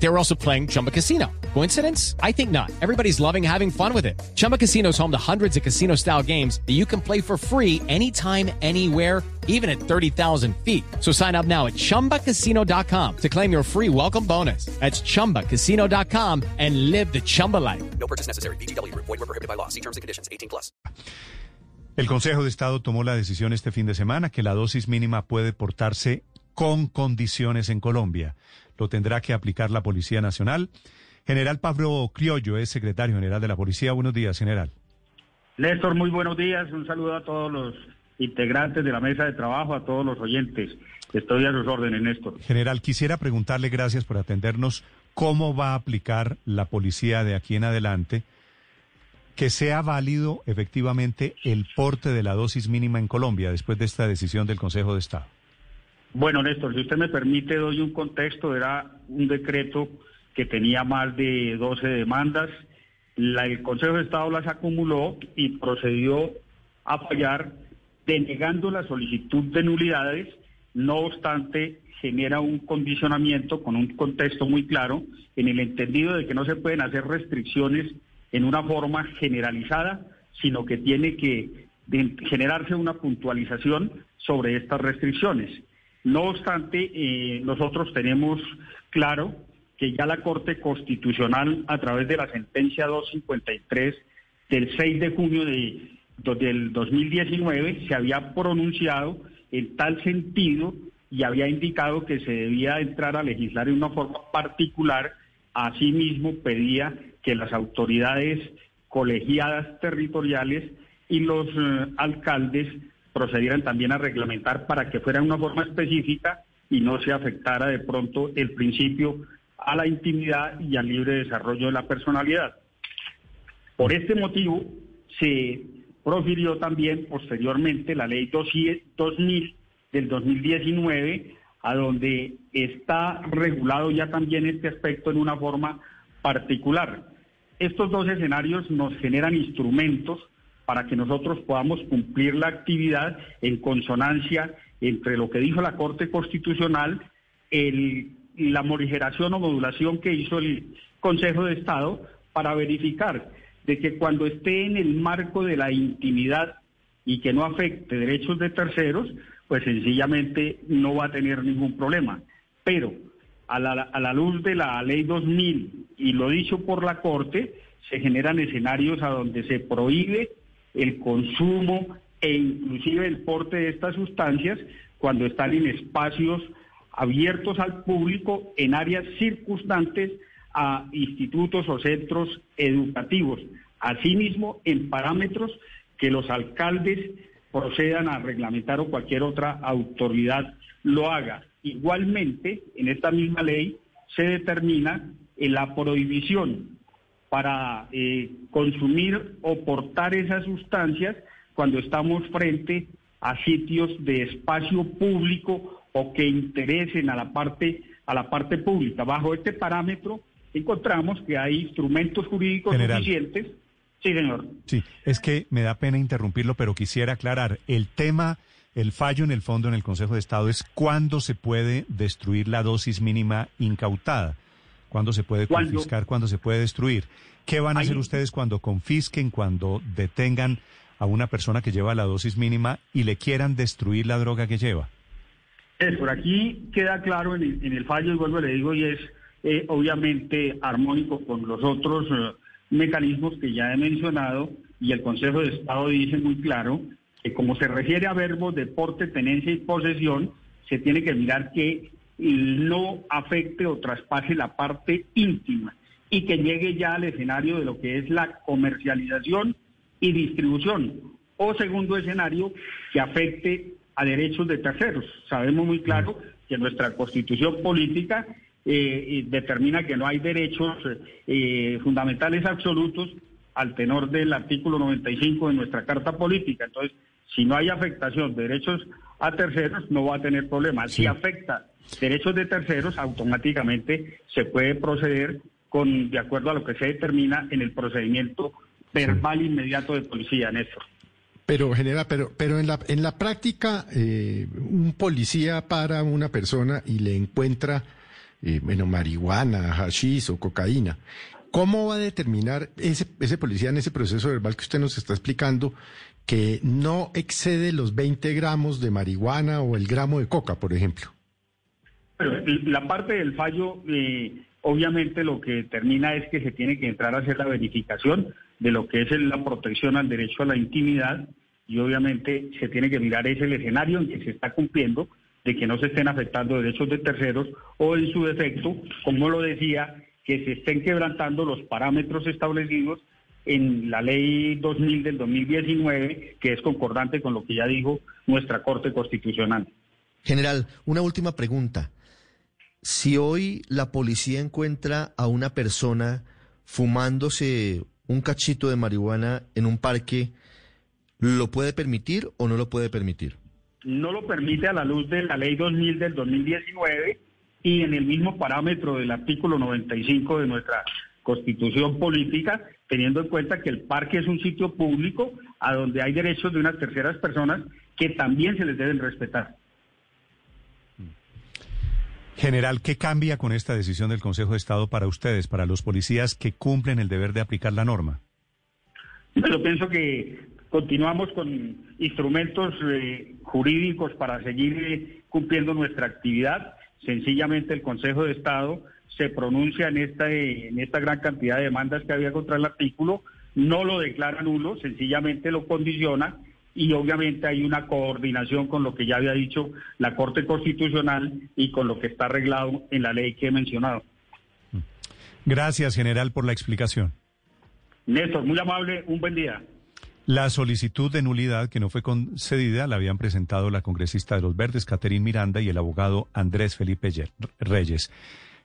They were also playing Chumba Casino. Coincidence? I think not. Everybody's loving having fun with it. Chumba Casino is home to hundreds of casino style games that you can play for free anytime, anywhere, even at 30,000 feet. So sign up now at chumbacasino.com to claim your free welcome bonus. That's chumbacasino.com and live the Chumba life. No purchase necessary. BGW. Void were prohibited by law. See terms and conditions. 18 plus. El Consejo de Estado tomó la decisión este fin de semana que la dosis mínima puede portarse con condiciones en Colombia. Lo tendrá que aplicar la Policía Nacional. General Pablo Criollo es secretario general de la Policía. Buenos días, general. Néstor, muy buenos días. Un saludo a todos los integrantes de la mesa de trabajo, a todos los oyentes. Estoy a sus órdenes, Néstor. General, quisiera preguntarle, gracias por atendernos, cómo va a aplicar la policía de aquí en adelante que sea válido efectivamente el porte de la dosis mínima en Colombia después de esta decisión del Consejo de Estado. Bueno, Néstor, si usted me permite, doy un contexto. Era un decreto que tenía más de 12 demandas. La- el Consejo de Estado las acumuló y procedió a fallar denegando la solicitud de nulidades. No obstante, genera un condicionamiento con un contexto muy claro en el entendido de que no se pueden hacer restricciones en una forma generalizada, sino que tiene que generarse una puntualización sobre estas restricciones. No obstante, eh, nosotros tenemos claro que ya la Corte Constitucional, a través de la sentencia 253 del 6 de junio de, del 2019, se había pronunciado en tal sentido y había indicado que se debía entrar a legislar en una forma particular. Asimismo, pedía que las autoridades colegiadas territoriales y los eh, alcaldes procedieran también a reglamentar para que fuera una forma específica y no se afectara de pronto el principio a la intimidad y al libre desarrollo de la personalidad. Por este motivo, se profirió también posteriormente la ley 2000 del 2019, a donde está regulado ya también este aspecto en una forma particular. Estos dos escenarios nos generan instrumentos para que nosotros podamos cumplir la actividad en consonancia entre lo que dijo la Corte Constitucional, el- la morigeración o modulación que hizo el Consejo de Estado para verificar de que cuando esté en el marco de la intimidad y que no afecte derechos de terceros, pues sencillamente no va a tener ningún problema. Pero a la, a la luz de la ley 2000 y lo dicho por la Corte, se generan escenarios a donde se prohíbe el consumo e inclusive el porte de estas sustancias cuando están en espacios abiertos al público en áreas circunstantes a institutos o centros educativos. Asimismo, en parámetros que los alcaldes procedan a reglamentar o cualquier otra autoridad lo haga. Igualmente, en esta misma ley se determina en la prohibición para eh, consumir o portar esas sustancias cuando estamos frente a sitios de espacio público o que interesen a la parte a la parte pública. Bajo este parámetro encontramos que hay instrumentos jurídicos General. suficientes. Sí, señor. Sí, es que me da pena interrumpirlo, pero quisiera aclarar. El tema, el fallo en el fondo en el Consejo de Estado es cuándo se puede destruir la dosis mínima incautada, cuándo se puede confiscar, cuándo se puede destruir. ¿Qué van a hacer ustedes cuando confisquen, cuando detengan a una persona que lleva la dosis mínima y le quieran destruir la droga que lleva? Es, por aquí queda claro en el, en el fallo, y vuelvo le digo, y es eh, obviamente armónico con los otros eh, mecanismos que ya he mencionado, y el Consejo de Estado dice muy claro que como se refiere a verbos de porte, tenencia y posesión, se tiene que mirar que no afecte o traspase la parte íntima y que llegue ya al escenario de lo que es la comercialización y distribución. O segundo escenario, que afecte a derechos de terceros. Sabemos muy claro que nuestra constitución política eh, eh, determina que no hay derechos eh, fundamentales absolutos al tenor del artículo 95 de nuestra Carta Política. Entonces, si no hay afectación de derechos a terceros, no va a tener problemas. Si afecta derechos de terceros, automáticamente se puede proceder con de acuerdo a lo que se determina en el procedimiento verbal inmediato de policía, Néstor. Pero, general, pero, pero en la, en la práctica, eh, un policía para una persona y le encuentra, eh, bueno, marihuana, hashish o cocaína. ¿Cómo va a determinar ese, ese policía en ese proceso verbal que usted nos está explicando que no excede los 20 gramos de marihuana o el gramo de coca, por ejemplo? Pero la parte del fallo, eh, obviamente lo que determina es que se tiene que entrar a hacer la verificación de lo que es la protección al derecho a la intimidad y obviamente se tiene que mirar ese el escenario en que se está cumpliendo de que no se estén afectando derechos de terceros o en su defecto, como lo decía, que se estén quebrantando los parámetros establecidos en la ley 2000 del 2019, que es concordante con lo que ya dijo nuestra Corte Constitucional. General, una última pregunta. Si hoy la policía encuentra a una persona fumándose un cachito de marihuana en un parque, ¿lo puede permitir o no lo puede permitir? No lo permite a la luz de la ley 2000 del 2019 y en el mismo parámetro del artículo 95 de nuestra constitución política, teniendo en cuenta que el parque es un sitio público a donde hay derechos de unas terceras personas que también se les deben respetar. General, ¿qué cambia con esta decisión del Consejo de Estado para ustedes, para los policías que cumplen el deber de aplicar la norma? Yo pienso que continuamos con instrumentos eh, jurídicos para seguir eh, cumpliendo nuestra actividad. Sencillamente el Consejo de Estado se pronuncia en esta, en esta gran cantidad de demandas que había contra el artículo, no lo declara nulo, sencillamente lo condiciona y obviamente hay una coordinación con lo que ya había dicho la Corte Constitucional y con lo que está arreglado en la ley que he mencionado. Gracias, general, por la explicación. Néstor, muy amable, un buen día. La solicitud de nulidad que no fue concedida la habían presentado la congresista de los Verdes, Caterín Miranda, y el abogado Andrés Felipe Reyes.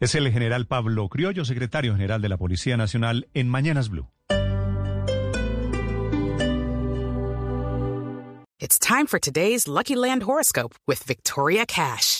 Es el general Pablo Criollo, secretario general de la Policía Nacional, en Mañanas Blue. It's time for today's Lucky Land horoscope with Victoria Cash.